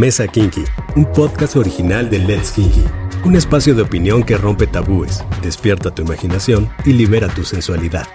Mesa Kinky, un podcast original de Let's Kinky. Un espacio de opinión que rompe tabúes, despierta tu imaginación y libera tu sensualidad.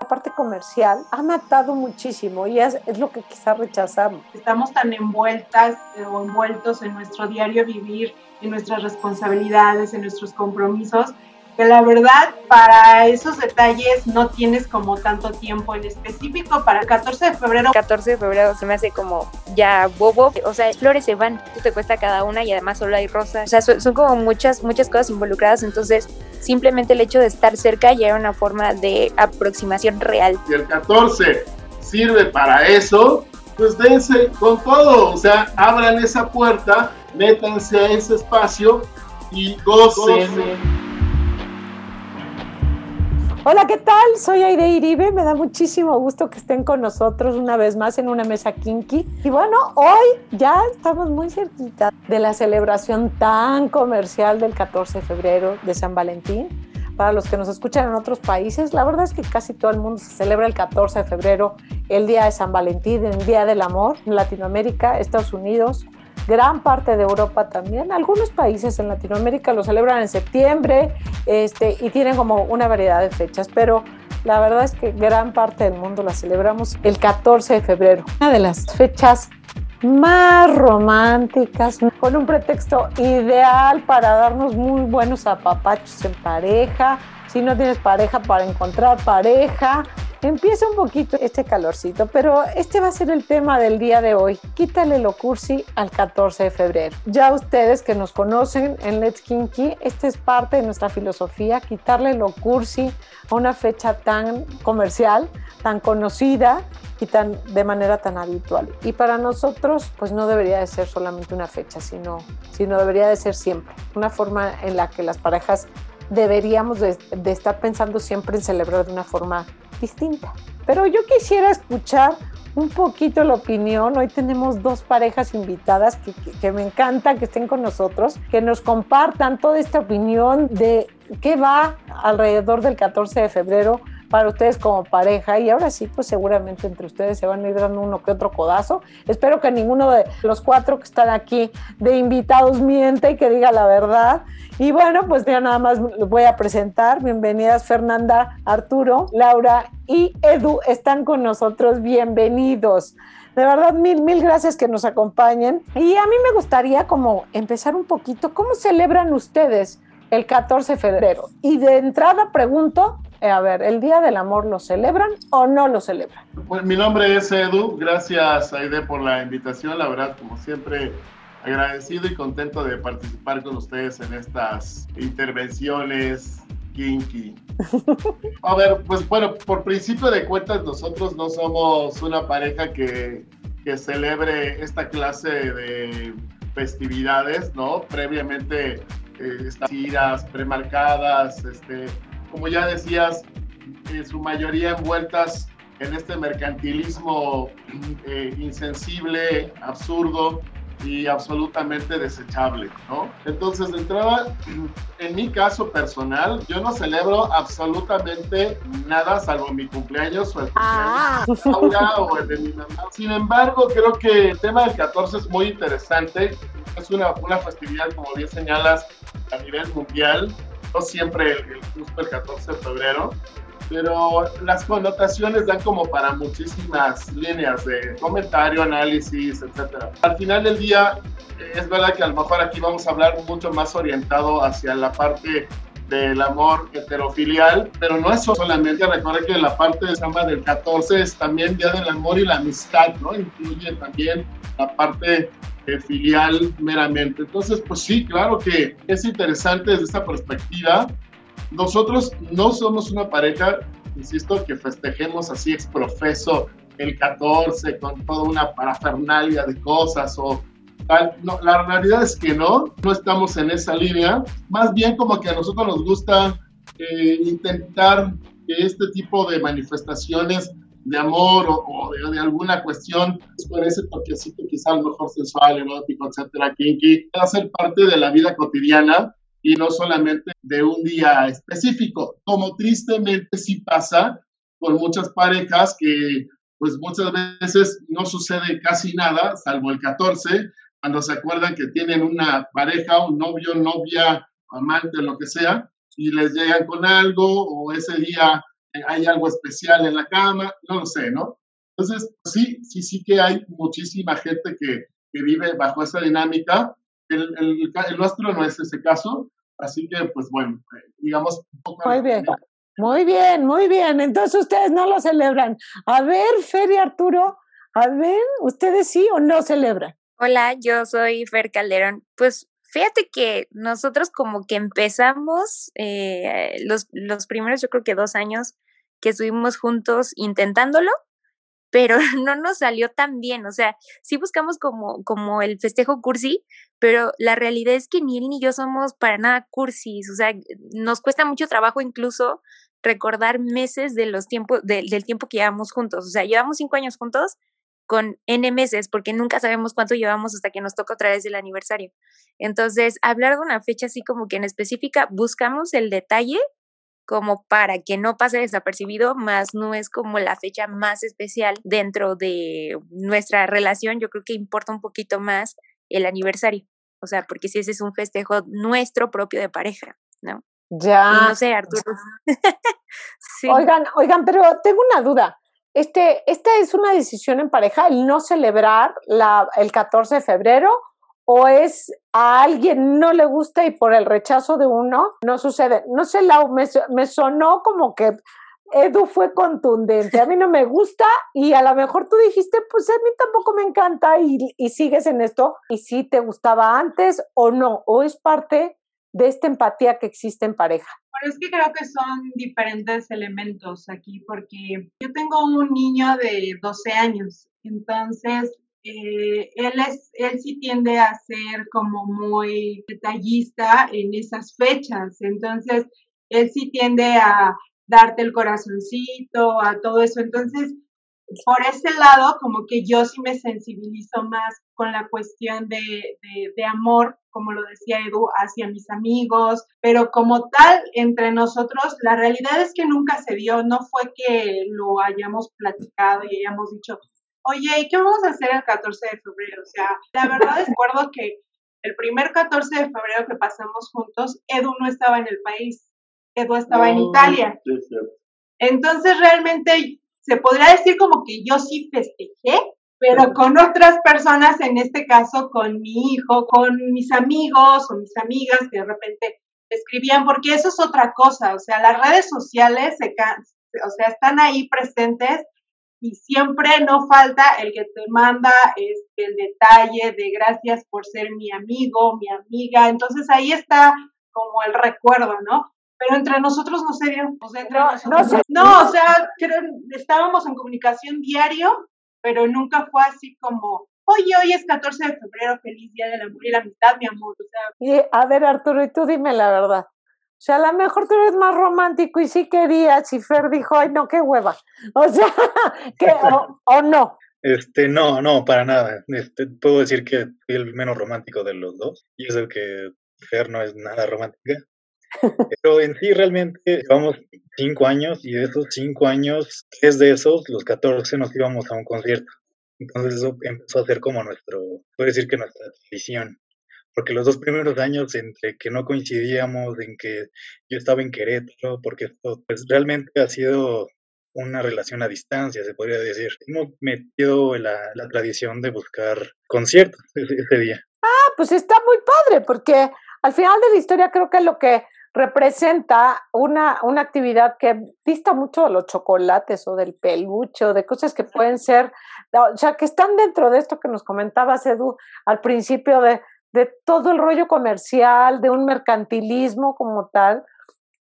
La parte comercial ha matado muchísimo y es, es lo que quizás rechazamos. Estamos tan envueltas o envueltos en nuestro diario vivir, en nuestras responsabilidades, en nuestros compromisos, que la verdad para esos detalles no tienes como tanto tiempo en específico. Para el 14 de febrero. 14 de febrero se me hace como ya bobo. O sea, flores se van, tú te cuesta cada una y además solo hay rosas. O sea, son, son, como muchas, muchas cosas involucradas. Entonces, simplemente el hecho de estar cerca ya era una forma de aproximación real. Si el 14 sirve para eso, pues dense con todo. O sea, abran esa puerta, métanse a ese espacio y gocen. Hola, ¿qué tal? Soy Aide Iribe. Me da muchísimo gusto que estén con nosotros una vez más en una mesa kinky. Y bueno, hoy ya estamos muy cerquita de la celebración tan comercial del 14 de febrero de San Valentín. Para los que nos escuchan en otros países, la verdad es que casi todo el mundo se celebra el 14 de febrero, el Día de San Valentín, el Día del Amor, en Latinoamérica, Estados Unidos, gran parte de Europa también. Algunos países en Latinoamérica lo celebran en septiembre este, y tienen como una variedad de fechas, pero la verdad es que gran parte del mundo la celebramos el 14 de febrero, una de las fechas más románticas, con un pretexto ideal para darnos muy buenos apapachos en pareja, si no tienes pareja para encontrar pareja, Empieza un poquito este calorcito, pero este va a ser el tema del día de hoy. Quítale lo cursi al 14 de febrero. Ya ustedes que nos conocen en Let's Kinky, esta es parte de nuestra filosofía, quitarle lo cursi a una fecha tan comercial, tan conocida y tan de manera tan habitual. Y para nosotros, pues no debería de ser solamente una fecha, sino, sino debería de ser siempre. Una forma en la que las parejas deberíamos de, de estar pensando siempre en celebrar de una forma distinta. Pero yo quisiera escuchar un poquito la opinión. Hoy tenemos dos parejas invitadas que, que, que, me encanta que estén con nosotros, que nos compartan toda esta opinión de qué va alrededor del 14 de febrero para ustedes como pareja y ahora sí, pues seguramente entre ustedes se van a ir dando uno que otro codazo. Espero que ninguno de los cuatro que están aquí de invitados miente y que diga la verdad. Y bueno, pues ya nada más les voy a presentar. Bienvenidas Fernanda, Arturo, Laura y Edu están con nosotros. Bienvenidos. De verdad, mil, mil gracias que nos acompañen. Y a mí me gustaría como empezar un poquito, ¿cómo celebran ustedes el 14 de febrero? Y de entrada pregunto, eh, a ver, ¿el Día del Amor lo celebran o no lo celebran? Pues mi nombre es Edu, gracias Aide por la invitación, la verdad, como siempre, agradecido y contento de participar con ustedes en estas intervenciones kinky. A ver, pues bueno, por principio de cuentas, nosotros no somos una pareja que, que celebre esta clase de festividades, ¿no? Previamente eh, estas giras premarcadas, este, como ya decías, en su mayoría envueltas en este mercantilismo eh, insensible, absurdo y absolutamente desechable, ¿no? Entonces, de entrada, en mi caso personal, yo no celebro absolutamente nada salvo mi cumpleaños o el cumpleaños de Laura o el de mi mamá. Sin embargo, creo que el tema del 14 es muy interesante. Es una, una festividad, como bien señalas, a nivel mundial no siempre el, el, justo el 14 de febrero, pero las connotaciones dan como para muchísimas líneas de comentario, análisis, etc. Al final del día, es verdad que a lo mejor aquí vamos a hablar mucho más orientado hacia la parte del amor heterofilial, pero no es solamente, recuerda que la parte de samba del 14 es también Día del Amor y la Amistad, ¿no? Incluye también la parte eh, filial meramente. Entonces, pues sí, claro que es interesante desde esta perspectiva. Nosotros no somos una pareja, insisto, que festejemos así exprofeso el 14 con toda una parafernalia de cosas o tal. No, la realidad es que no, no estamos en esa línea. Más bien como que a nosotros nos gusta eh, intentar que este tipo de manifestaciones de amor o, o de, de, alguna cuestión, por ese toquecito quizá a lo mejor sensual, erótico, etcétera, kinky, va a ser parte de la vida cotidiana y no solamente de un día específico, como tristemente sí pasa con muchas parejas que pues muchas veces no sucede casi nada, salvo el 14, cuando se acuerdan que tienen una pareja, un novio, novia, amante, lo que sea, y les llegan con algo, o ese día hay algo especial en la cama, no lo sé, ¿no? Entonces, sí, sí, sí que hay muchísima gente que, que vive bajo esa dinámica. El, el, el, nuestro no es ese caso, así que, pues bueno, digamos... Muy bien. Muy bien, muy bien. Entonces ustedes no lo celebran. A ver, Fer y Arturo, a ver, ¿ustedes sí o no celebran? Hola, yo soy Fer Calderón. Pues fíjate que nosotros como que empezamos eh, los, los primeros, yo creo que dos años que estuvimos juntos intentándolo, pero no nos salió tan bien. O sea, sí buscamos como, como el festejo cursi, pero la realidad es que ni él ni yo somos para nada cursis. O sea, nos cuesta mucho trabajo incluso recordar meses de los tiempos, del tiempo que llevamos juntos. O sea, llevamos cinco años juntos con N meses, porque nunca sabemos cuánto llevamos hasta que nos toca otra vez el aniversario. Entonces, hablar de una fecha así como que en específica, buscamos el detalle como para que no pase desapercibido, más no es como la fecha más especial dentro de nuestra relación. Yo creo que importa un poquito más el aniversario. O sea, porque si ese es un festejo nuestro propio de pareja, ¿no? Ya. no sé, Arturo. sí. Oigan, oigan, pero tengo una duda. Este, ¿Esta es una decisión en pareja, el no celebrar la, el 14 de febrero? ¿O es a alguien no le gusta y por el rechazo de uno no sucede? No sé, Lau, me, sonó como que Edu fue contundente. A mí no me gusta y a lo mejor tú dijiste, pues a mí tampoco me encanta y, y sigues en esto. ¿Y si te gustaba antes o no? ¿O es parte de esta empatía que existe en pareja? Pero es que creo que son diferentes elementos aquí, porque yo tengo un niño de 12 años, entonces eh, él, es, él sí tiende a ser como muy detallista en esas fechas, entonces él sí tiende a darte el corazoncito, a todo eso, entonces por ese lado, como que yo sí me sensibilizo más con la cuestión de, de, amor, como lo decía Edu, hacia mis amigos, pero como tal, entre nosotros, la realidad es que nunca se dio, no fue que lo hayamos platicado y hayamos dicho, oye, ¿y qué vamos a hacer el 14 de febrero? O sea, la verdad es recuerdo que el primer 14 de febrero que pasamos juntos, Edu no estaba en el país, Edu estaba en Italia. Entonces realmente se podría decir como que yo sí festejé, pero con otras personas, en este caso con mi hijo, con mis amigos o mis amigas que de repente escribían, porque eso es otra cosa, o sea, las redes sociales se, o sea, están ahí presentes y siempre no falta el que te manda este, el detalle de gracias por ser mi amigo, mi amiga, entonces ahí está como el recuerdo, ¿no? pero entre nosotros no se dio. Sea, entre no, nosotros, no, o sea, estábamos en comunicación diario, pero nunca fue así como, oye, hoy es 14 de febrero, feliz día del amor y la amistad, mi amor. O sea, y, a ver, Arturo, y tú dime la verdad. O sea, a lo mejor tú eres más romántico y sí querías, y Fer dijo, ay, no, qué hueva. O sea, o no. Este, no, no, para nada. Este, puedo decir que fui el menos romántico de los dos. Y es el que Fer no es nada romántica. Pero en sí realmente llevamos cinco años y de esos cinco años, tres de esos, los 14 nos íbamos a un concierto. Entonces eso empezó a ser como nuestro, puedo decir que nuestra tradición. Porque los dos primeros años entre que no coincidíamos, en que yo estaba en Querétaro, porque esto pues realmente ha sido una relación a distancia, se podría decir. Hemos metido la, la tradición de buscar conciertos ese, día. Ah, pues está muy padre, porque al final de la historia creo que lo que representa una, una actividad que dista mucho de los chocolates o del peluche o de cosas que pueden ser, o sea, que están dentro de esto que nos comentabas, Edu, al principio de, de todo el rollo comercial, de un mercantilismo como tal.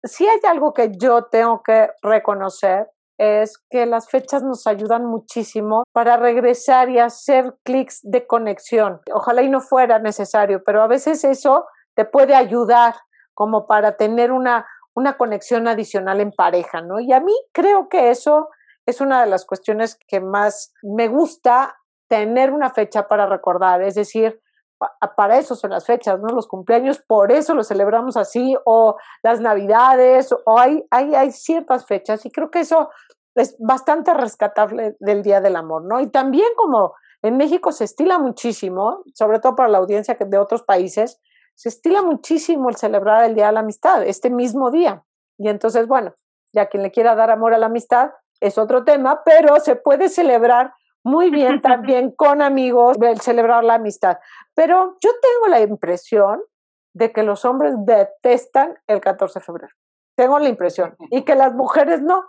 Si hay algo que yo tengo que reconocer es que las fechas nos ayudan muchísimo para regresar y hacer clics de conexión. Ojalá y no fuera necesario, pero a veces eso te puede ayudar como para tener una, una conexión adicional en pareja, ¿no? Y a mí creo que eso es una de las cuestiones que más me gusta tener una fecha para recordar, es decir, para eso son las fechas, ¿no? Los cumpleaños, por eso los celebramos así, o las navidades, o hay, hay, hay ciertas fechas, y creo que eso es bastante rescatable del Día del Amor, ¿no? Y también como en México se estila muchísimo, sobre todo para la audiencia de otros países, se estila muchísimo el celebrar el Día de la Amistad, este mismo día. Y entonces, bueno, ya quien le quiera dar amor a la amistad es otro tema, pero se puede celebrar muy bien también con amigos, el celebrar la amistad. Pero yo tengo la impresión de que los hombres detestan el 14 de febrero. Tengo la impresión. Y que las mujeres no.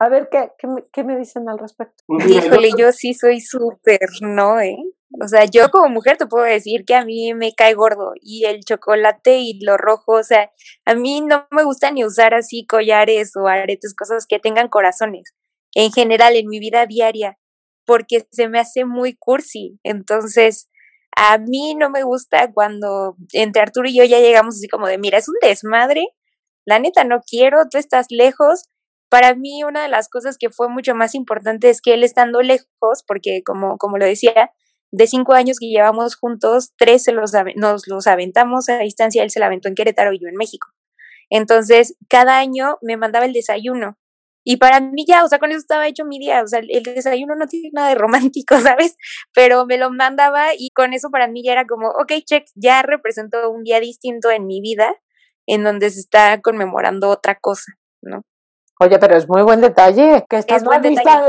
A ver, ¿qué, qué, me, dicen al respecto? Pues Híjole, yo sí soy súper, ¿no? ¿eh? O sea, yo como mujer te puedo decir que a mí me cae gordo y el chocolate y lo rojo, o sea, a mí no me gusta ni usar así collares o aretes, cosas que tengan corazones, en general en mi vida diaria, porque se me hace muy cursi. Entonces, a mí no me gusta cuando entre Arturo y yo ya llegamos así como de, mira, es un desmadre, la neta no quiero, tú estás lejos, para mí una de las cosas que fue mucho más importante es que él estando lejos, porque como, como lo decía, de cinco años que llevamos juntos, tres se los, nos los aventamos a distancia, él se la aventó en Querétaro y yo en México. Entonces, cada año me mandaba el desayuno. Y para mí ya, o sea, con eso estaba hecho mi día. O sea, el desayuno no tiene nada de romántico, ¿sabes? Pero me lo mandaba y con eso para mí ya era como, ok, check, ya representó un día distinto en mi vida en donde se está conmemorando otra cosa, ¿no? Oye, pero es muy buen detalle que estás es lista,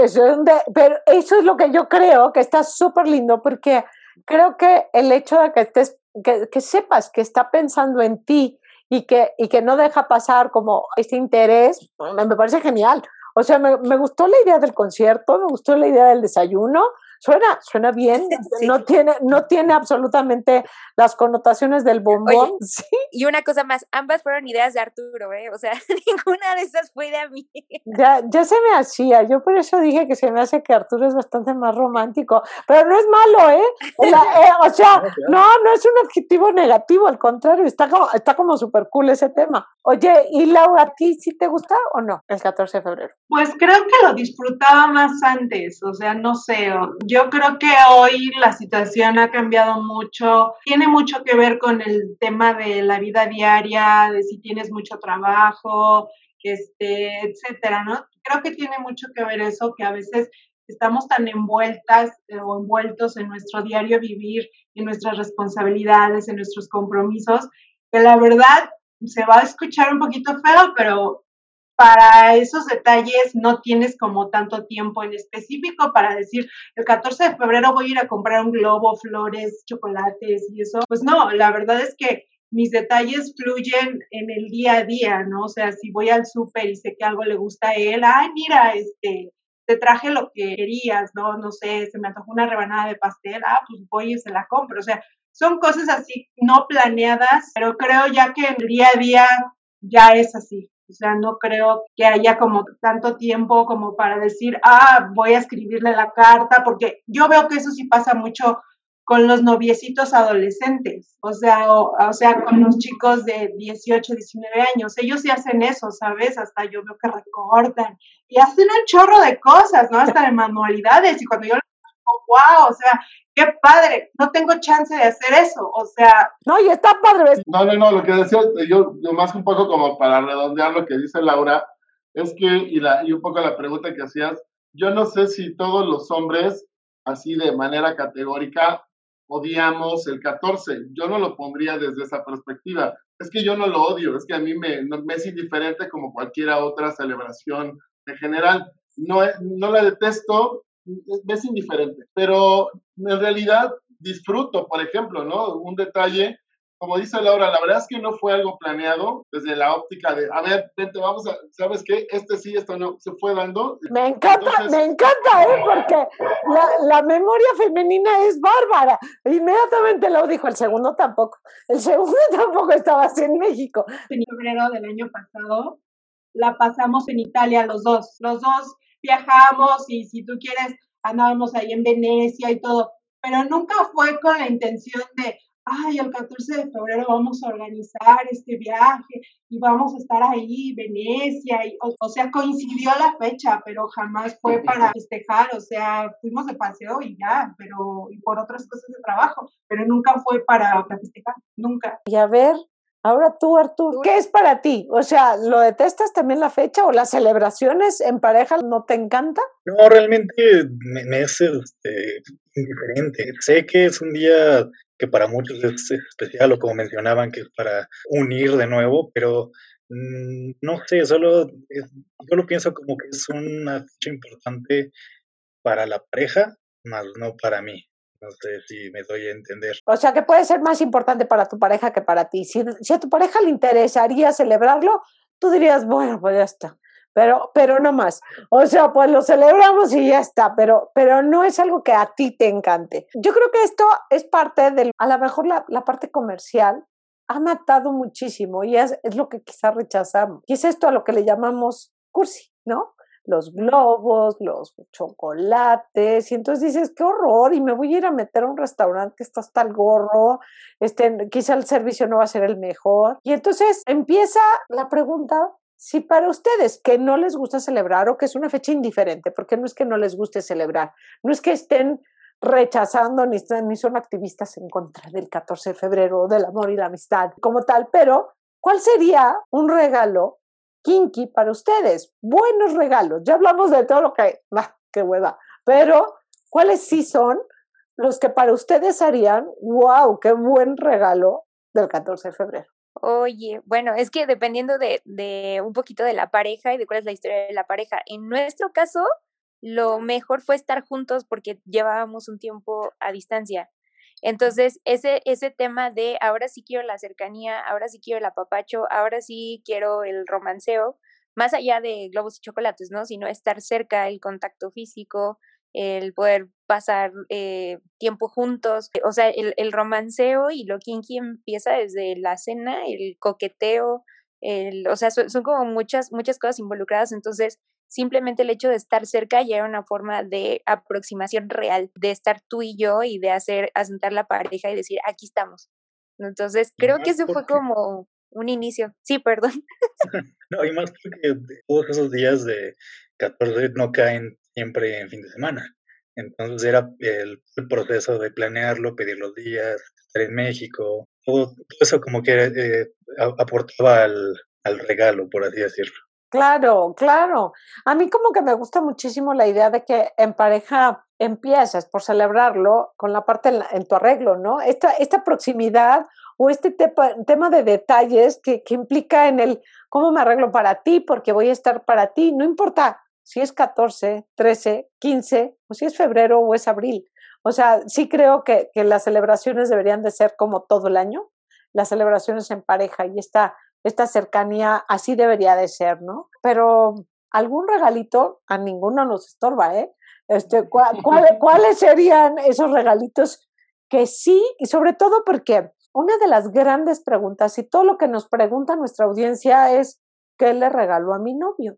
pero eso es lo que yo creo que está súper lindo porque creo que el hecho de que estés, que, que, sepas que está pensando en ti y que, y que no deja pasar como este interés, me, parece genial. O sea, me, me, gustó la idea del concierto, me gustó la idea del desayuno, Suena, suena bien, no, tiene, no tiene absolutamente las connotaciones del bombón. ¿sí? Y una cosa más, ambas fueron ideas de Arturo, ¿eh? O sea, ninguna de esas fue de mí. Ya, ya se me hacía, yo por eso dije que se me hace que Arturo es bastante más romántico, pero no es malo, ¿eh? eh o sea, no, no es un adjetivo negativo, al contrario, está como, está como súper cool ese tema. Oye, ¿y Laura, a ti sí te gusta o no el 14 de febrero? Pues creo que lo disfrutaba más antes, o sea, no sé, yo creo que hoy la situación ha cambiado mucho. Tiene mucho que ver con el tema de la vida diaria, de si tienes mucho trabajo, este, etcétera, ¿no? Creo que tiene mucho que ver eso, que a veces estamos tan envueltas eh, o envueltos en nuestro diario vivir, en nuestras responsabilidades, en nuestros compromisos, que la verdad se va a escuchar un poquito feo, pero para esos detalles no tienes como tanto tiempo en específico para decir, el 14 de febrero voy a ir a comprar un globo, flores, chocolates y eso. Pues no, la verdad es que mis detalles fluyen en el día a día, ¿no? O sea, si voy al súper y sé que algo le gusta a él, ay, mira, este, te traje lo que querías, ¿no? No sé, se me antojó una rebanada de pastel, ah, pues voy y se la compro. O sea, son cosas así no planeadas, pero creo ya que el día a día ya es así. O sea, no creo que haya como tanto tiempo como para decir, ah, voy a escribirle la carta, porque yo veo que eso sí pasa mucho con los noviecitos adolescentes, o sea, o, sea, con los chicos de 18, 19 años, ellos sí hacen eso, ¿sabes? Hasta yo veo que recortan y hacen un chorro de cosas, ¿no? Hasta de manualidades y cuando yo wow, o sea, qué padre, no tengo chance de hacer eso, o sea. No, y está padre. No, no, no, lo que decía yo, yo más un poco como para redondear lo que dice Laura, es que, y, la, y un poco la pregunta que hacías, yo no sé si todos los hombres, así de manera categórica, odiamos el 14. Yo no lo pondría desde esa perspectiva. Es que yo no lo odio, es que a mí me, me es indiferente como cualquier otra celebración en general. No, no la detesto, es indiferente, pero en realidad disfruto, por ejemplo, ¿no? Un detalle, como dice Laura, la verdad es que no fue algo planeado desde la óptica de, a ver, vente, vamos a, ¿sabes qué? Este sí, esto no, se fue dando. Me encanta, me encanta, ¿eh? Porque la, memoria femenina es bárbara. Inmediatamente lo dijo, el segundo tampoco. El segundo tampoco estaba así en México. En febrero del año pasado la pasamos en Italia los dos, los dos viajamos y si tú quieres, andábamos ahí en Venecia y todo, pero nunca fue con la intención de, ay, el 14 de febrero vamos a organizar este viaje y vamos a estar ahí, Venecia, y, o, sea, coincidió la fecha, pero jamás fue para festejar, o sea, fuimos de paseo y ya, pero, y por otras cosas de trabajo, pero nunca fue para, para festejar, nunca. Y a ver, Ahora tú, Artur, ¿qué es para ti? O sea, ¿lo detestas también la fecha o las celebraciones en pareja no te encanta? No, realmente me, es este, indiferente. Sé que es un día que para muchos es especial o como mencionaban que es para unir de nuevo, pero mm, no sé, solo yo lo pienso como que es una fecha importante para la pareja, más no para mí. No sé si me doy a entender. O sea, que puede ser más importante para tu pareja que para ti. Si, si a tu pareja le interesaría celebrarlo, tú dirías, bueno, pues ya está. Pero, pero no más. O sea, pues lo celebramos y ya está, pero, pero no es algo que a ti te encante. Yo creo que esto es parte del, a lo mejor la, la parte comercial ha matado muchísimo y es, es lo que quizás rechazamos. Y es esto a lo que le llamamos cursi, ¿no? Los globos, los chocolates, y entonces dices, qué horror, y me voy a ir a meter a un restaurante que está hasta el gorro, este, quizá el servicio no va a ser el mejor. Y entonces empieza la pregunta, si para ustedes que no les gusta celebrar o que es una fecha indiferente, porque no es que no les guste celebrar, no es que estén rechazando ni, ni son activistas en contra del 14 de febrero, del amor y la amistad como tal, pero ¿cuál sería un regalo kinky para ustedes. Buenos regalos. Ya hablamos de todo lo que, ah, qué hueva. Pero, ¿cuáles sí son los que para ustedes harían, wow, qué buen regalo del 14 de febrero? Oye, bueno, es que dependiendo de, de un poquito de la pareja y de cuál es la historia de la pareja. En nuestro caso, lo mejor fue estar juntos porque llevábamos un tiempo a distancia. Entonces, ese, ese tema de ahora sí quiero la cercanía, ahora sí quiero el apapacho, ahora sí quiero el romanceo, más allá de globos y chocolates, ¿no? Sino estar cerca, el contacto físico, el poder pasar eh, tiempo juntos, o sea, el, el romanceo y lo kinky empieza desde la cena, el coqueteo, el, o sea, son, son como muchas, muchas cosas involucradas, entonces simplemente el hecho de estar cerca ya era una forma de aproximación real, de estar tú y yo y de hacer asentar la pareja y decir, aquí estamos. Entonces, creo que eso fue como un inicio. Sí, perdón. no, y más porque todos esos días de 14 no caen siempre en fin de semana. Entonces era el, proceso de planearlo, pedir los días, estar en México, todo, eso como que eh, aportaba al, al regalo, por así decirlo. Claro, claro. A mí como que me gusta muchísimo la idea de que en pareja empieces por celebrarlo con la parte en, tu arreglo, ¿no? Esta, esta proximidad o este tema de detalles que, que implica en el cómo me arreglo para ti, porque voy a estar para ti, no importa si es 14, 13, 15, o si es febrero o es abril. O sea, sí creo que, que las celebraciones deberían de ser como todo el año, las celebraciones en pareja y esta esta cercanía así debería de ser, ¿no? Pero algún regalito a ninguno nos estorba, ¿eh? Este, ¿Cuáles serían esos regalitos que sí? Y sobre todo porque una de las grandes preguntas y todo lo que nos pregunta nuestra audiencia es, ¿qué le regalo a mi novio?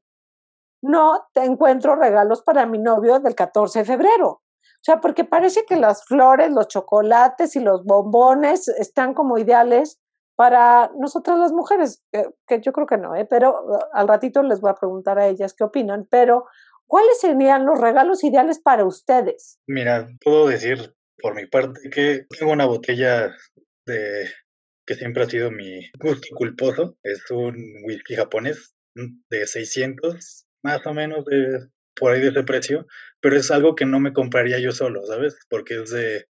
No te encuentro regalos para mi novio del 14 de febrero. O sea, porque parece que las flores, los chocolates y los bombones están como ideales para nosotras las mujeres, que, yo creo que no, ¿eh? pero uh, al ratito les voy a preguntar a ellas qué opinan, pero ¿cuáles serían los regalos ideales para ustedes? Mira, puedo decir por mi parte que tengo una botella de que siempre ha sido mi gusto culposo, es un whisky japonés de 600, más o menos de por ahí de ese precio, pero es algo que no me compraría yo solo, ¿sabes? Porque es de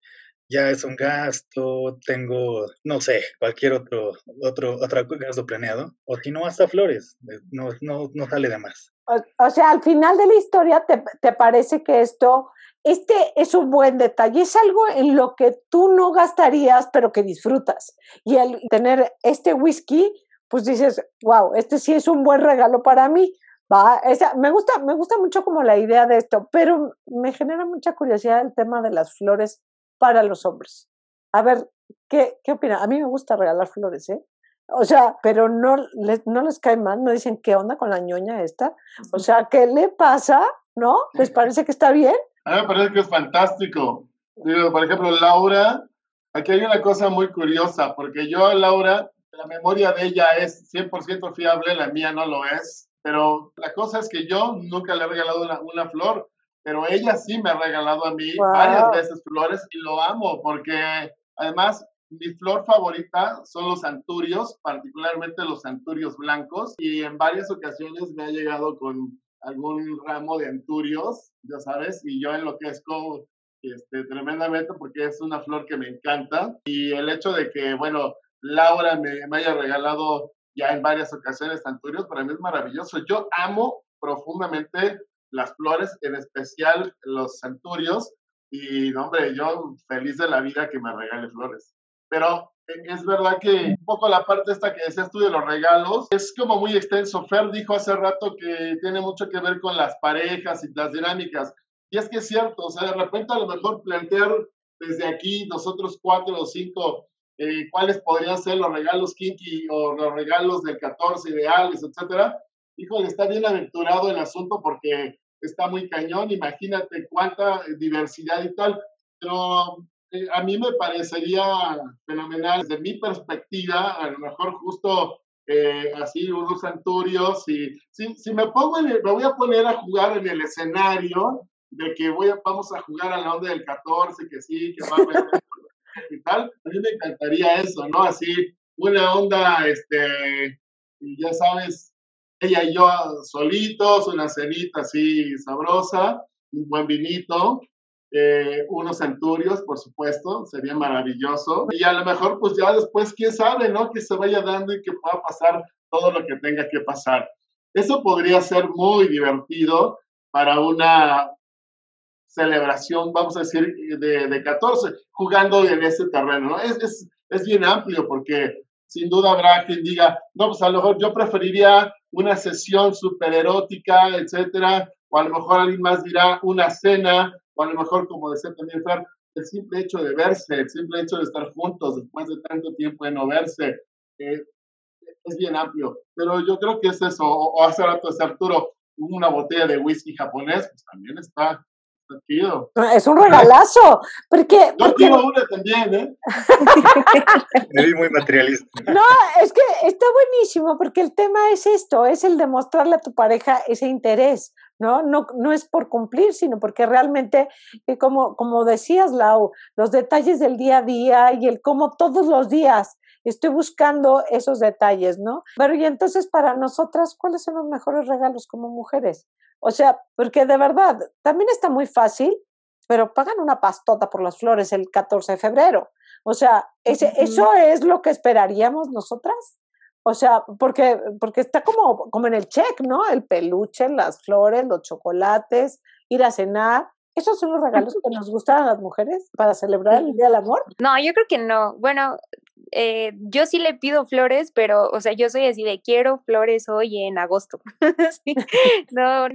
ya es un gasto, tengo, no sé, cualquier otro, otro, otro gasto planeado, o si no, hasta flores, eh, no, no, no sale de más. O, sea, al final de la historia, te, te parece que esto, este es un buen detalle, es algo en lo que tú no gastarías, pero que disfrutas. Y al tener este whisky, pues dices, wow, este sí es un buen regalo para mí. Va, esa, me gusta, me gusta mucho como la idea de esto, pero me genera mucha curiosidad el tema de las flores para los hombres. A ver, ¿qué, qué opinan? A mí me gusta regalar flores, ¿eh? O sea, pero no les, no les cae mal, no dicen qué onda con la ñoña esta. O sea, ¿qué le pasa? ¿No? ¿Les parece que está bien? A mí me parece que es fantástico. Digo, por ejemplo, Laura, aquí hay una cosa muy curiosa, porque yo, Laura, la memoria de ella es 100% fiable, la mía no lo es, pero la cosa es que yo nunca le he regalado una, una flor pero ella sí me ha regalado a mí varias veces flores y lo amo porque además mi flor favorita son los anturios, particularmente los anturios blancos, y en varias ocasiones me ha llegado con algún ramo de anturios, ya sabes, y yo enloquezco este, tremendamente porque es una flor que me encanta. Y el hecho de que, bueno, Laura me, me haya regalado ya en varias ocasiones anturios, para mí es maravilloso. Yo amo profundamente las flores, en especial los anturios, y, hombre, yo feliz de la vida que me regale flores. Pero eh, es verdad que un poco la parte esta que decías tú de los regalos es como muy extenso. Fer dijo hace rato que tiene mucho que ver con las parejas y las dinámicas. Y es que es cierto, o sea, de repente a lo mejor plantear desde aquí, nosotros cuatro o cinco, eh, cuáles podrían ser los regalos kinky o los regalos del 14 ideales, etcétera. Híjole, está bien aventurado el asunto porque está muy cañón, imagínate cuánta diversidad y tal, pero eh, a mí me parecería fenomenal desde mi perspectiva, a lo mejor justo eh, así unos anturios y si, me pongo me voy a poner a jugar en el escenario de que voy a, vamos a jugar a la onda del 14, que sí, que va a haber y tal, a mí me encantaría eso, ¿no? Así, una onda, este, ya sabes, ella y yo solitos, una cenita así sabrosa, un buen vinito, eh, unos centurios, por supuesto, sería maravilloso. Y a lo mejor, pues ya después, quién sabe, ¿no? Que se vaya dando y que pueda pasar todo lo que tenga que pasar. Eso podría ser muy divertido para una celebración, vamos a decir, de, de 14, jugando en ese terreno. ¿no? Es, es, es bien amplio porque sin duda habrá quien diga, no, pues a lo mejor yo preferiría una sesión súper erótica, etcétera, o a lo mejor alguien más dirá una cena, o a lo mejor, como decía también Fer, el simple hecho de verse, el simple hecho de estar juntos después de tanto tiempo de no verse, eh, es bien amplio. Pero yo creo que es eso, o, hace rato decía Arturo, una botella de whisky japonés, pues también está, Ah, es un regalazo, porque... Yo quiero una también, ¿eh? Me muy materialista. No, es que está buenísimo, porque el tema es esto, es el demostrarle a tu pareja ese interés, ¿no? No, no es por cumplir, sino porque realmente, eh, como, como decías, Lau, los detalles del día a día y el cómo todos los días estoy buscando esos detalles, ¿no? Pero y entonces para nosotras, ¿cuáles son los mejores regalos como mujeres? O sea, porque de verdad, también está muy fácil, pero pagan una pastota por las flores el 14 de febrero. O sea, ese, eso es lo que esperaríamos nosotras. O sea, porque, porque está como, como en el check, ¿no? El peluche, las flores, los chocolates, ir a cenar. ¿Esos son los regalos que nos gustan a las mujeres para celebrar el Día del Amor? No, yo creo que no. Bueno, eh, yo sí le pido flores, pero, o sea, yo soy así de quiero flores hoy en agosto. No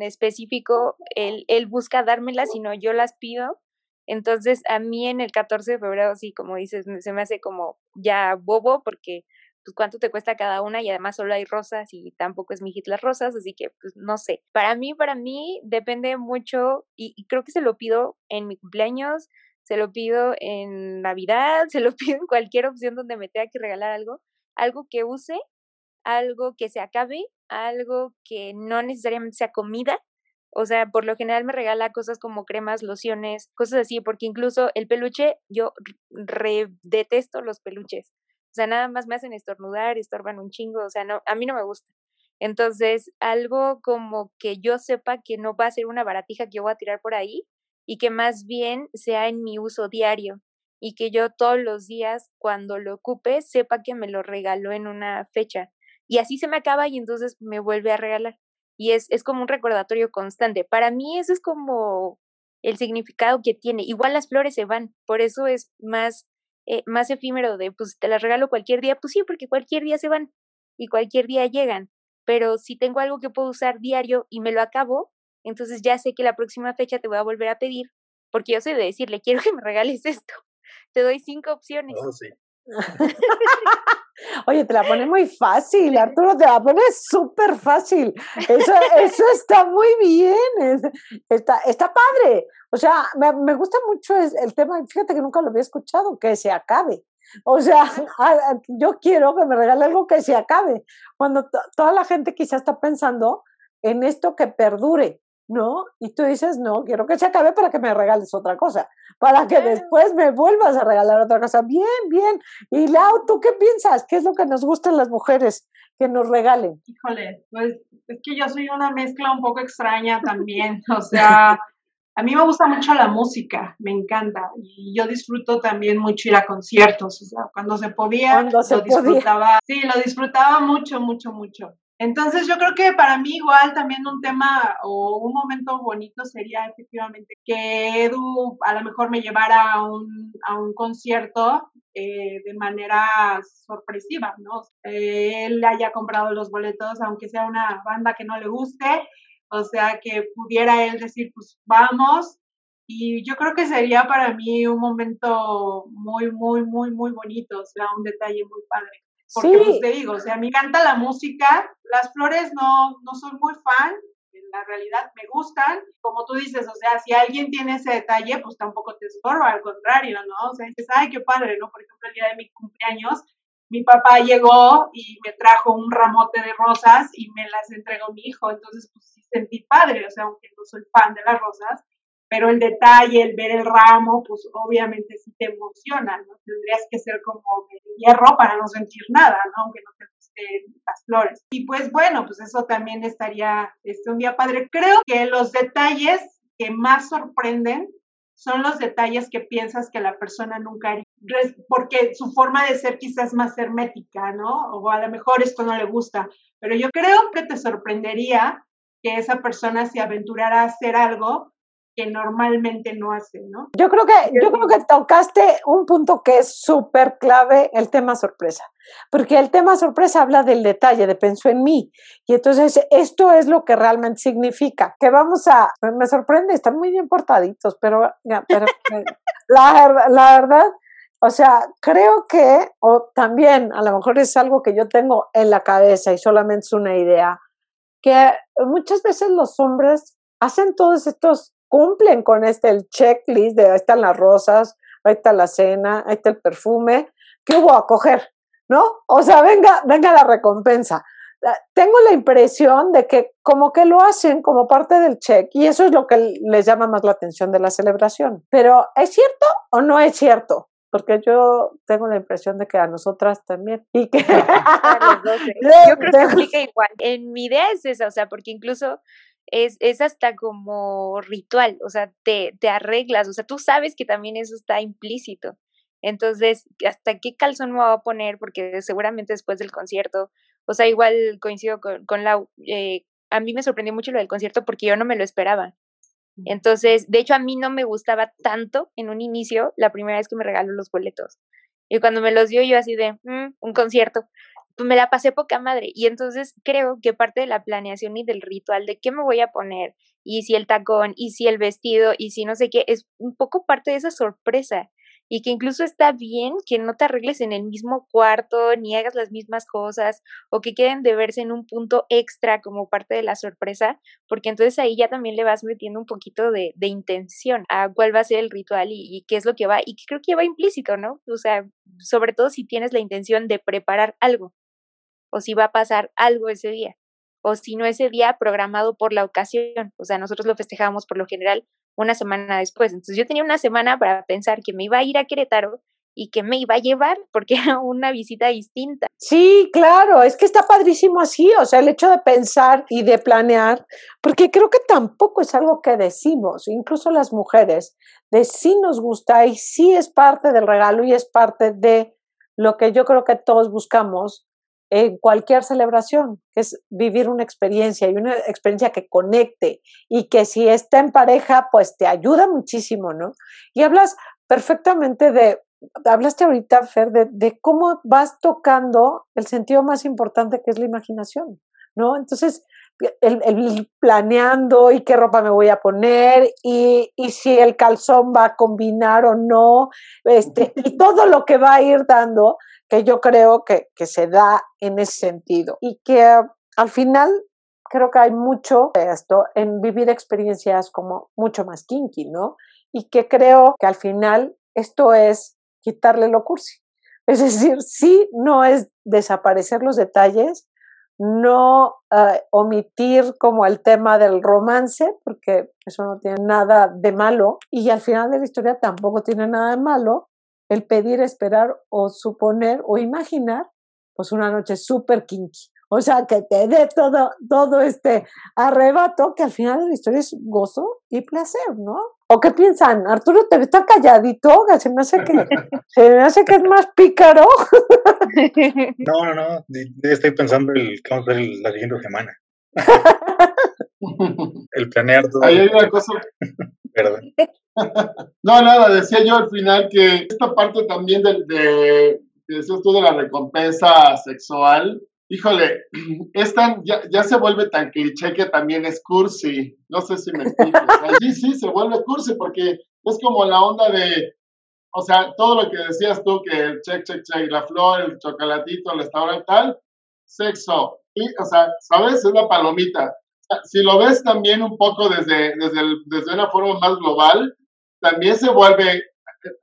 específico, él, él busca dármelas, sino yo las pido. Entonces, a mí en el 14 de febrero, sí, como dices, se me hace como ya bobo, porque pues cuánto te cuesta cada una y además solo hay rosas y tampoco es mi hit las rosas, así que pues no sé. Para mí, para mí depende mucho y creo que se lo pido en mi cumpleaños, se lo pido en Navidad, se lo pido en cualquier opción donde me tenga que regalar algo, algo que use, algo que se acabe, algo que no necesariamente sea comida. O sea, por lo general me regala cosas como cremas, lociones, cosas así, porque incluso el peluche, yo detesto los peluches. O sea, nada más me hacen estornudar, estorban un chingo, o sea, no, a mí no me gusta. Entonces, algo como que yo sepa que no va a ser una baratija que yo voy a tirar por ahí, y que más bien sea en mi uso diario y que yo todos los días cuando lo ocupe sepa que me lo regaló en una fecha y así se me acaba y entonces me vuelve a regalar y es, es como un recordatorio constante. Para mí eso es como el significado que tiene. Igual las flores se van, por eso es más, eh, más efímero de, pues te las regalo cualquier día, pues sí, porque cualquier día se van y cualquier día llegan, pero si tengo algo que puedo usar diario y me lo acabo, entonces ya sé que la próxima fecha te voy a volver a pedir, porque yo sé de decirle, quiero que me regales esto. Te doy cinco opciones. Oh, sí. Oye, te la pone muy fácil, Arturo, te la pone súper fácil. Eso, eso está muy bien, está, está padre. O sea, me, me gusta mucho el tema, fíjate que nunca lo había escuchado, que se acabe. O sea, yo quiero que me regale algo que se acabe. Cuando toda la gente quizá está pensando en esto que perdure, ¿no? Y tú dices, no, quiero que se acabe para que me regales otra cosa, para que después me vuelvas a regalar otra cosa. Bien, bien. Y Lau, ¿tú qué piensas? ¿Qué es lo que nos gusta a las mujeres que nos regalen? Híjole, pues es que yo soy una mezcla un poco extraña también, o sea, a mí me gusta mucho la música, me encanta. Y yo disfruto también mucho ir a conciertos. O sea, cuando se podía, lo disfrutaba. Sí, lo disfrutaba mucho, mucho, mucho. Entonces yo creo que para mí igual también un tema o un momento bonito sería efectivamente que Edu a lo mejor me llevara a un, a un concierto eh, de manera sorpresiva, ¿no? Él haya comprado los boletos, aunque sea una banda que no le guste, o sea, que pudiera él decir, pues vamos. Y yo creo que sería para mí un momento muy, muy, muy, muy bonito, o sea, un detalle muy padre. Porque pues te digo, o sea, me encanta la música, las flores no, no soy muy fan, en la realidad me gustan, como tú dices, o sea, si alguien tiene ese detalle, pues tampoco te estorba, al contrario, ¿no? O sea, dices, ay, qué padre, ¿no? Por ejemplo, el día de mi cumpleaños, mi papá llegó y me trajo un ramote de rosas y me las entregó mi hijo, entonces pues sí sentí padre, o sea, aunque no soy fan de las rosas, pero el detalle, el ver el ramo, pues obviamente sí te emociona, ¿no? Tendrías que ser como de hierro para no sentir nada, ¿no? Aunque no te gusten las flores. Y pues bueno, pues eso también estaría este, un día padre. Creo que los detalles que más sorprenden son los detalles que piensas que la persona nunca haría, porque su forma de ser quizás más hermética, ¿no? O a lo mejor esto no le gusta, pero yo creo que te sorprendería que esa persona se aventurara a hacer algo que normalmente no hace, ¿no? Yo creo que, yo creo que tocaste un punto que es súper clave, el tema sorpresa, porque el tema sorpresa habla del detalle, de pensó en mí, y entonces esto es lo que realmente significa, que vamos a, me sorprende, están muy bien portaditos, pero, pero la, la verdad, o sea, creo que, o también a lo mejor es algo que yo tengo en la cabeza y solamente es una idea, que muchas veces los hombres hacen todos estos cumplen con este el checklist de ahí están las rosas, ahí está la cena, ahí está el perfume, ¿qué hubo a coger? ¿No? O sea, venga, venga la recompensa. Ah, tengo la impresión de que como que lo hacen como parte del check y eso es lo que les llama más la atención de la celebración. Pero ¿es cierto o no es cierto? Porque yo tengo la impresión de que a nosotras también. Y que... Yo creo que aplica igual. En mi idea es esa, o sea, porque incluso es, es hasta como ritual, o sea, te, te arreglas, o sea, tú sabes que también eso está implícito. Entonces, ¿hasta qué calzón me voy a poner? Porque seguramente después del concierto, o sea, igual coincido con, con la... Eh, a mí me sorprendió mucho lo del concierto porque yo no me lo esperaba. Entonces, de hecho, a mí no me gustaba tanto en un inicio la primera vez que me regaló los boletos. Y cuando me los dio yo así de, mm, un concierto. Me la pasé poca madre. Y entonces creo que parte de la planeación y del ritual de qué me voy a poner, y si el tacón, y si el vestido, y si no sé qué, es un poco parte de esa sorpresa y que incluso está bien que no te arregles en el mismo cuarto ni hagas las mismas cosas o que queden de verse en un punto extra como parte de la sorpresa, porque entonces ahí ya también le vas metiendo un poquito de, de intención a cuál va a ser el ritual y, y, qué es lo que va, y que creo que va implícito, ¿no? O sea, sobre todo si tienes la intención de preparar algo o si va a pasar algo ese día o si no ese día programado por la ocasión. O sea, nosotros lo festejamos por lo general una semana después. Entonces yo tenía una semana para pensar que me iba a ir a Querétaro y que me iba a llevar porque era una visita distinta. Sí, claro, es que está padrísimo así, o sea, el hecho de pensar y de planear, porque creo que tampoco es algo que decimos, incluso las mujeres, de sí nos gusta y sí es parte del regalo y es parte de lo que yo creo que todos buscamos en cualquier celebración, que es vivir una experiencia y una experiencia que conecte y que si está en pareja, pues te ayuda muchísimo, ¿no? Y hablas perfectamente de, hablaste ahorita, Fer, de, de cómo vas tocando el sentido más importante que es la imaginación, ¿no? Entonces, el, el, planeando y qué ropa me voy a poner y, y, si el calzón va a combinar o no, este, y todo lo que va a ir dando, que yo creo que, se da en ese sentido y que al final creo que hay mucho de esto en vivir experiencias como mucho más kinky, ¿no? Y que creo que al final esto es quitarle lo cursi. Es decir, sí, no es desaparecer los detalles, no eh, omitir como el tema del romance, porque eso no tiene nada de malo, y al final de la historia tampoco tiene nada de malo el pedir, esperar o suponer o imaginar pues una noche súper kinky. O sea, que te dé todo, todo este arrebato que al final de la historia es gozo y placer, ¿no? ¿O qué piensan? Arturo te está calladito, se me hace que, se me hace que es más pícaro. No, no, no, estoy pensando el que vamos a hacer la siguiente semana. el planear todo. Ahí hay una cosa. Perdón. No, nada, decía yo al final que esta parte también de, de, decías tú de la recompensa sexual, híjole, es tan, ya, ya, se vuelve tan cliché que también es cursi. No sé si me explico. sí, sí, se vuelve cursi porque es como la onda de, o sea, todo lo que decías tú, que el check, check, check, la flor, el chocolatito, el restaurante tal, sexo. Y, o sea, ¿sabes? Es la palomita. Si lo ves también un poco desde, desde, desde una forma más global, también se vuelve,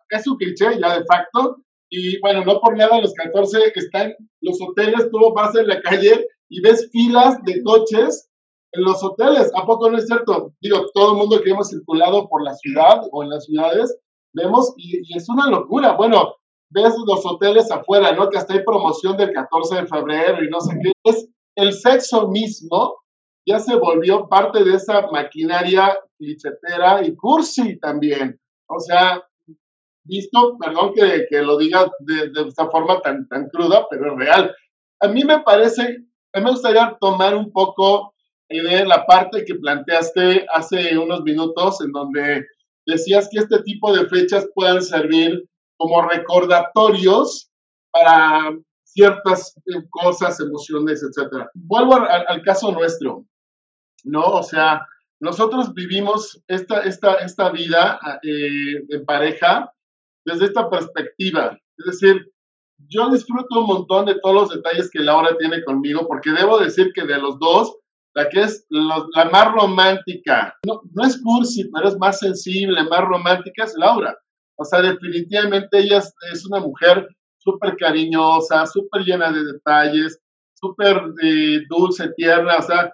es un cliché ya de facto, y bueno, no por nada los 14 están los hoteles, tú vas en la calle y ves filas de coches en los hoteles. ¿A poco no es cierto? Digo, todo el mundo que hemos circulado por la ciudad o en las ciudades, vemos y, y es una locura. Bueno, ves los hoteles afuera, ¿no? Que hasta hay promoción del 14 de febrero y no sé qué. Es el sexo mismo ya se volvió parte de esa maquinaria lichetera y cursi también. O sea, visto, perdón que, que lo diga de, de, esta forma tan, tan cruda, pero es real. A mí me parece, a mí me gustaría tomar un poco de la parte que planteaste hace unos minutos, en donde decías que este tipo de fechas puedan servir como recordatorios para ciertas cosas, emociones, etcétera. Vuelvo al, al caso nuestro. ¿No? O sea, nosotros vivimos esta, esta, esta vida eh, en pareja desde esta perspectiva. Es decir, yo disfruto un montón de todos los detalles que Laura tiene conmigo, porque debo decir que de los dos, la que es la más romántica, no, no es cursi, pero es más sensible, más romántica, es Laura. O sea, definitivamente ella es, es una mujer súper cariñosa, súper llena de detalles, súper eh, dulce, tierna, o sea,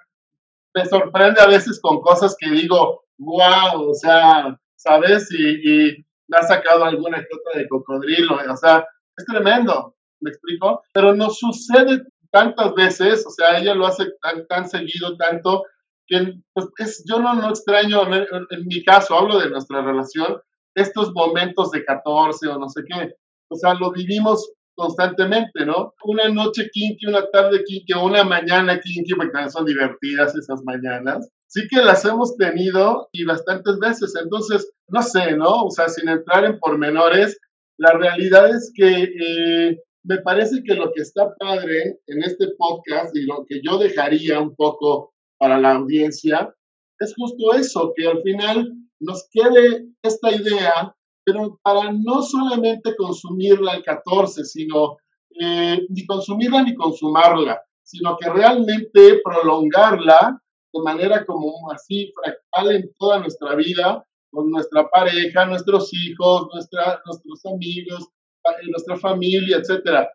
me sorprende a veces con cosas que digo, wow, o sea, ¿sabes? Y, y me ha sacado alguna que de cocodrilo, o sea, es tremendo, ¿me explico? Pero no sucede tantas veces, o sea, ella lo hace tan, tan seguido, tanto, que pues, es, yo no, no extraño, en, en, mi caso, hablo de nuestra relación, estos momentos de 14 o no sé qué, o sea, lo vivimos constantemente, ¿no? Una noche kinky, una tarde kinky, una mañana kinky, porque también son divertidas esas mañanas. Sí que las hemos tenido y bastantes veces. Entonces, no sé, ¿no? O sea, sin entrar en pormenores, la realidad es que eh, me parece que lo que está padre en este podcast y lo que yo dejaría un poco para la audiencia es justo eso, que al final nos quede esta idea pero para no solamente consumirla el 14, sino eh, ni consumirla ni consumarla, sino que realmente prolongarla de manera como así fractal en toda nuestra vida, con nuestra pareja, nuestros hijos, nuestra, nuestros amigos, eh, nuestra familia, etcétera.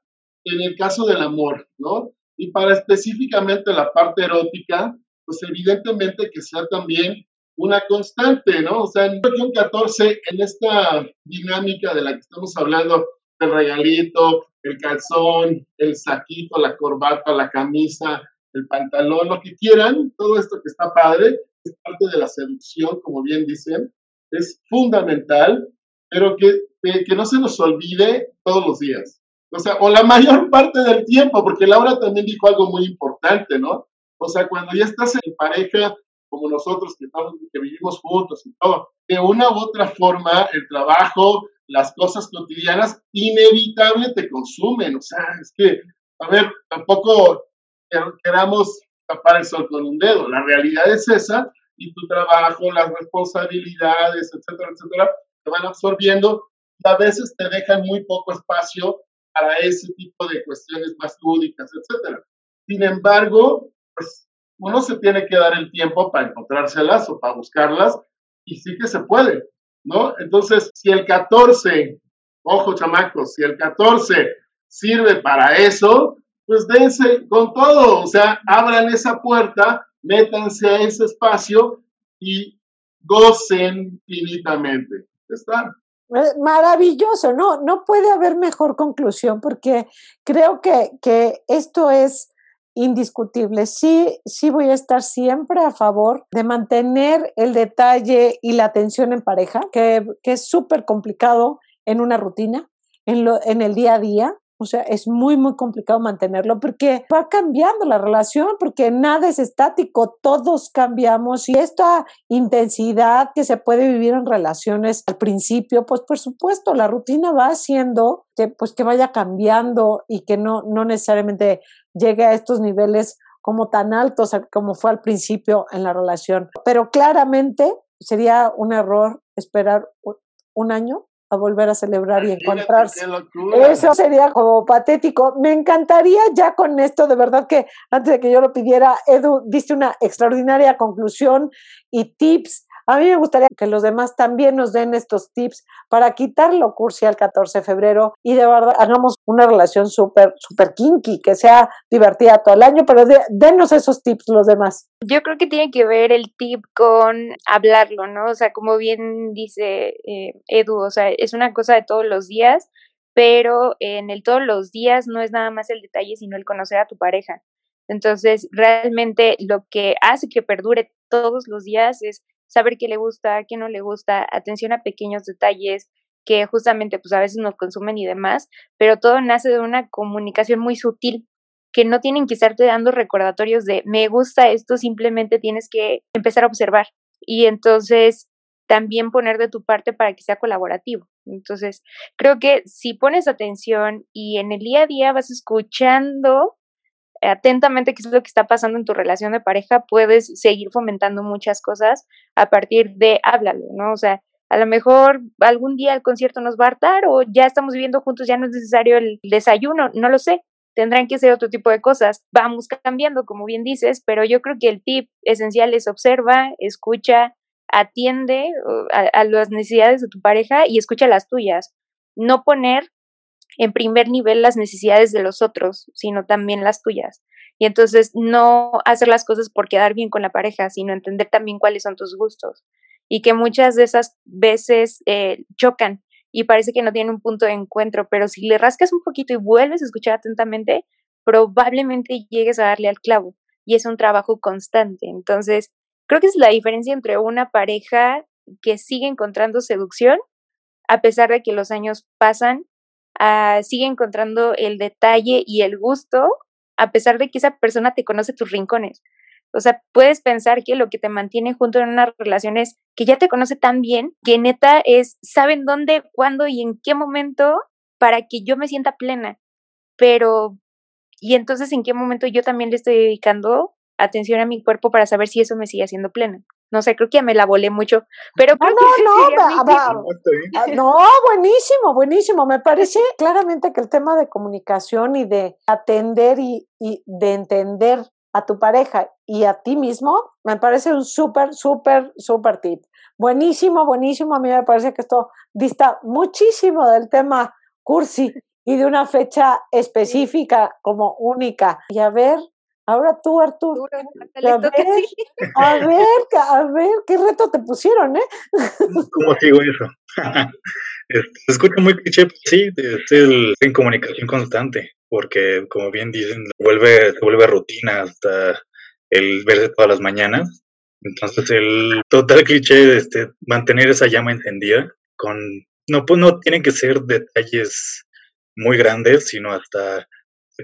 En el caso del amor, ¿no? Y para específicamente la parte erótica, pues evidentemente que sea también una constante, ¿no? O sea, en un 14, en esta dinámica de la que estamos hablando, el regalito, el calzón, el saquito, la corbata, la camisa, el pantalón, lo que quieran, todo esto que está padre, es parte de la seducción, como bien dicen, es fundamental, pero que, que no se nos olvide todos los días. O sea, o la mayor parte del tiempo, porque Laura también dijo algo muy importante, ¿no? O sea, cuando ya estás en pareja, como nosotros que, estamos, que vivimos juntos y todo. De una u otra forma, el trabajo, las cosas cotidianas, inevitable te consumen. O sea, es que, a ver, tampoco queramos tapar el sol con un dedo. La realidad es esa y tu trabajo, las responsabilidades, etcétera, etcétera, te van absorbiendo y a veces te dejan muy poco espacio para ese tipo de cuestiones más lúdicas, etcétera. Sin embargo, pues uno se tiene que dar el tiempo para encontrárselas o para buscarlas y sí que se puede, ¿no? Entonces, si el 14, ojo chamacos, si el 14 sirve para eso, pues dense con todo, o sea, abran esa puerta, métanse a ese espacio y gocen infinitamente. Está. Eh, maravilloso, no, no puede haber mejor conclusión porque creo que, que esto es indiscutible. Sí, sí voy a estar siempre a favor de mantener el detalle y la atención en pareja, que, que es súper complicado en una rutina, en, lo, en el día a día. O sea, es muy, muy complicado mantenerlo porque va cambiando la relación, porque nada es estático, todos cambiamos y esta intensidad que se puede vivir en relaciones al principio, pues por supuesto, la rutina va haciendo que, pues, que vaya cambiando y que no, no necesariamente llegue a estos niveles como tan altos como fue al principio en la relación. Pero claramente sería un error esperar un año a volver a celebrar y encontrarse. Eso sería como patético. Me encantaría ya con esto, de verdad que antes de que yo lo pidiera, Edu, diste una extraordinaria conclusión y tips a mí me gustaría que los demás también nos den estos tips para quitarlo cursi al 14 de febrero y de verdad hagamos una relación súper, súper kinky, que sea divertida todo el año, pero denos esos tips los demás. Yo creo que tiene que ver el tip con hablarlo, ¿no? O sea, como bien dice eh, Edu, o sea, es una cosa de todos los días, pero en el todos los días no es nada más el detalle, sino el conocer a tu pareja. Entonces, realmente lo que hace que perdure todos los días es saber qué le gusta, qué no le gusta, atención a pequeños detalles que justamente pues a veces nos consumen y demás, pero todo nace de una comunicación muy sutil que no tienen que estarte dando recordatorios de me gusta esto, simplemente tienes que empezar a observar y entonces también poner de tu parte para que sea colaborativo. Entonces, creo que si pones atención y en el día a día vas escuchando atentamente qué es lo que está pasando en tu relación de pareja, puedes seguir fomentando muchas cosas a partir de háblalo, ¿no? O sea, a lo mejor algún día el concierto nos va a hartar o ya estamos viviendo juntos, ya no es necesario el desayuno, no lo sé. Tendrán que ser otro tipo de cosas. Vamos cambiando, como bien dices, pero yo creo que el tip esencial es observa, escucha, atiende a, a las necesidades de tu pareja y escucha las tuyas. No poner en primer nivel las necesidades de los otros, sino también las tuyas. Y entonces no hacer las cosas por quedar bien con la pareja, sino entender también cuáles son tus gustos. Y que muchas de esas veces eh, chocan y parece que no tienen un punto de encuentro, pero si le rascas un poquito y vuelves a escuchar atentamente, probablemente llegues a darle al clavo. Y es un trabajo constante. Entonces, creo que es la diferencia entre una pareja que sigue encontrando seducción, a pesar de que los años pasan Ah, sigue encontrando el detalle y el gusto a pesar de que esa persona te conoce tus rincones. O sea, puedes pensar que lo que te mantiene junto en una relación es que ya te conoce tan bien que neta es, saben dónde, cuándo y en qué momento para que yo me sienta plena. Pero, y entonces en qué momento yo también le estoy dedicando atención a mi cuerpo para saber si eso me sigue haciendo plena. No sé, creo que ya me la volé mucho, pero creo no, que no, ah, no, buenísimo, buenísimo. Me parece claramente que el tema de comunicación y de atender y, y de entender a tu pareja y a ti mismo, me parece un súper, súper, súper tip. Buenísimo, buenísimo. A mí me parece que esto dista muchísimo del tema cursi y de una fecha específica como única. Y a ver, Ahora tú, Arturo. a, ver, a ver, a ver, qué reto te pusieron, ¿eh? ¿Cómo digo eso? Se escucha muy cliché, sí, es el, en comunicación constante, porque como bien dicen, se vuelve, se vuelve rutina hasta el verse todas las mañanas. Entonces el total cliché de este, mantener esa llama encendida con, no, pues no tienen que ser detalles muy grandes, sino hasta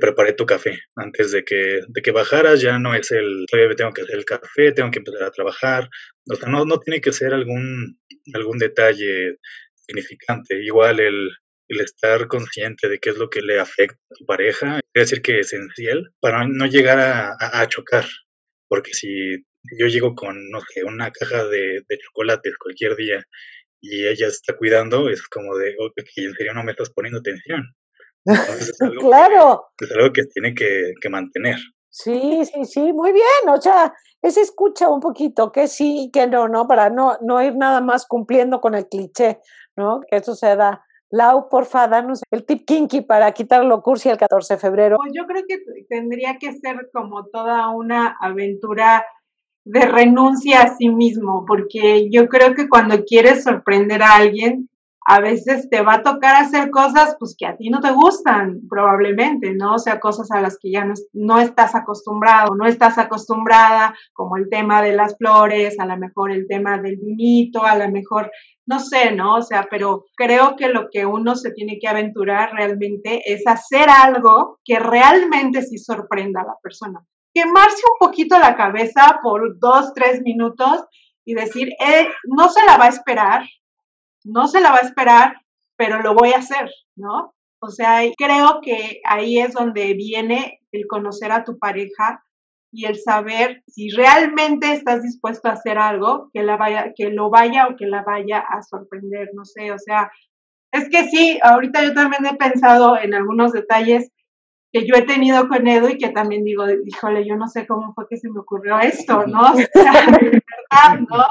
preparé tu café antes de que, de que bajaras, ya no es el, todavía tengo que hacer el café, tengo que empezar a trabajar, o sea, no, no tiene que ser algún, algún detalle significante, igual el, el estar consciente de qué es lo que le afecta a tu pareja, es decir que es esencial para no llegar a, a, chocar, porque si yo llego con, no sé, una caja de, de chocolates cualquier día y ella está cuidando, es como de, ok, en serio no me estás poniendo atención. Claro. es algo que tiene que, que, mantener. Sí, sí, sí, muy bien. O sea, es escucha un poquito, que sí, que no, ¿no? Para no, no ir nada más cumpliendo con el cliché, ¿no? Que eso se da Lau, porfa, danos el tip kinky para quitar lo cursi el 14 de febrero. Pues yo creo que tendría que ser como toda una aventura de renuncia a sí mismo, porque yo creo que cuando quieres sorprender a alguien, a veces te va a tocar hacer cosas pues que a ti no te gustan, probablemente, ¿no? O sea, cosas a las que ya no, no estás acostumbrado, no estás acostumbrada, como el tema de las flores, a lo mejor el tema del vinito, a lo mejor, no sé, ¿no? O sea, pero creo que lo que uno se tiene que aventurar realmente es hacer algo que realmente sí sorprenda a la persona. Quemarse un poquito la cabeza por dos, tres minutos y decir, eh, no se la va a esperar, no se la va a esperar, pero lo voy a hacer, ¿no? O sea, creo que ahí es donde viene el conocer a tu pareja y el saber si realmente estás dispuesto a hacer algo que la vaya, que lo vaya o que la vaya a sorprender, no sé, o sea, es que sí, ahorita yo también he pensado en algunos detalles que yo he tenido con Edu y que también digo, híjole, yo no sé cómo fue que se me ocurrió esto, ¿no? O sea, verdad, ¿no?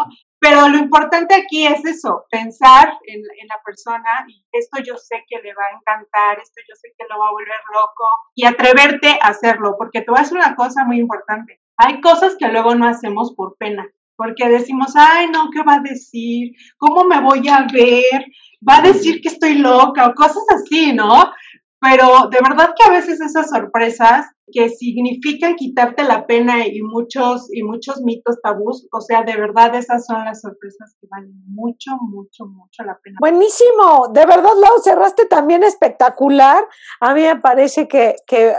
Pero lo importante aquí es eso, pensar en, la persona y esto yo sé que le va a encantar, esto yo sé que lo va a volver loco y atreverte a hacerlo, porque te voy a decir una cosa muy importante. Hay cosas que luego no hacemos por pena, porque decimos, ay, no, ¿qué va a decir? ¿Cómo me voy a ver? Va a decir que estoy loca o cosas así, ¿no? Pero de verdad que a veces esas sorpresas que significan quitarte la pena y muchos y muchos mitos tabús, o sea, de verdad esas son las sorpresas que valen mucho, mucho, mucho la pena. Buenísimo, de verdad Lau, cerraste también espectacular. A mí me parece que, que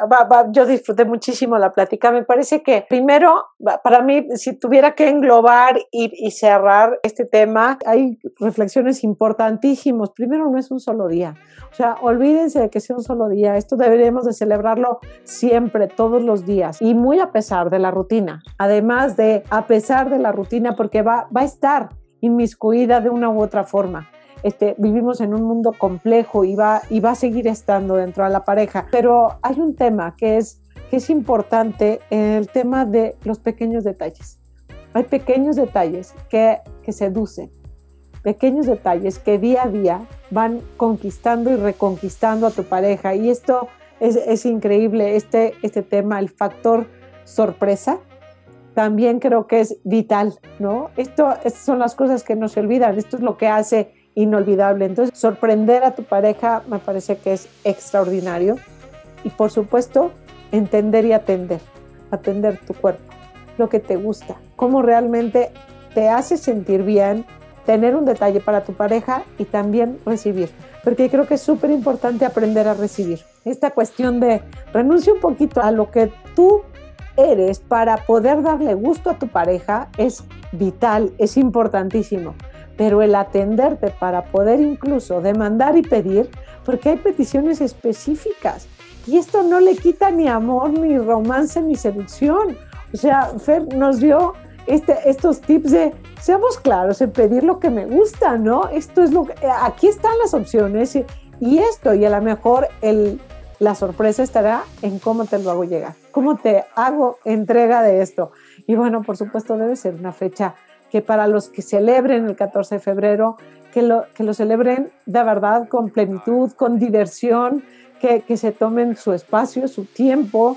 yo disfruté muchísimo la plática, me parece que primero, para mí, si tuviera que englobar y, cerrar este tema, hay reflexiones importantísimas. Primero, no es un solo día, o sea, olvídense de que sea un solo día, esto deberíamos de celebrarlo siempre todos los días y muy a pesar de la rutina. Además de a pesar de la rutina porque va, va a estar inmiscuida de una u otra forma. Este, vivimos en un mundo complejo y va, y va a seguir estando dentro de la pareja. Pero hay un tema que es, que es importante, el tema de los pequeños detalles. Hay pequeños detalles que, que seducen, pequeños detalles que día a día van conquistando y reconquistando a tu pareja. Y esto es, increíble este, este tema, el factor sorpresa. También creo que es vital, ¿no? Esto, estas son las cosas que no se olvidan, esto es lo que hace inolvidable. Entonces, sorprender a tu pareja me parece que es extraordinario. Y por supuesto, entender y atender, atender tu cuerpo, lo que te gusta, cómo realmente te hace sentir bien, tener un detalle para tu pareja y también recibir, porque creo que es súper importante aprender a recibir esta cuestión de renuncia un poquito a lo que tú eres para poder darle gusto a tu pareja es vital, es importantísimo. Pero el atenderte para poder incluso demandar y pedir, porque hay peticiones específicas. Y esto no le quita ni amor, ni romance, ni seducción. O sea, Fer nos dio este, estos tips de seamos claros en pedir lo que me gusta, ¿no? Esto es lo que, aquí están las opciones y, y esto, y a lo mejor el, la sorpresa estará en cómo te lo hago llegar, cómo te hago entrega de esto. Y bueno, por supuesto debe ser una fecha que para los que celebren el 14 de febrero, que lo, que lo celebren de verdad con plenitud, con diversión, que, que se tomen su espacio, su tiempo,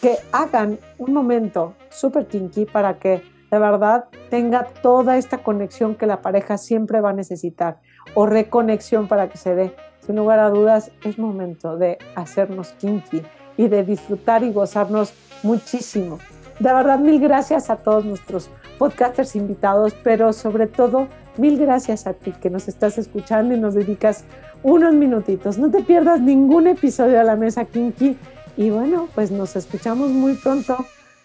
que hagan un momento súper kinky para que de verdad tenga toda esta conexión que la pareja siempre va a necesitar o reconexión para que se dé sin lugar a dudas es momento de hacernos kinky y de disfrutar y gozarnos muchísimo. De verdad, mil gracias a todos nuestros podcasters invitados, pero sobre todo, mil gracias a ti que nos estás escuchando y nos dedicas unos minutitos. No te pierdas ningún episodio de la mesa kinky. Y bueno, pues nos escuchamos muy pronto.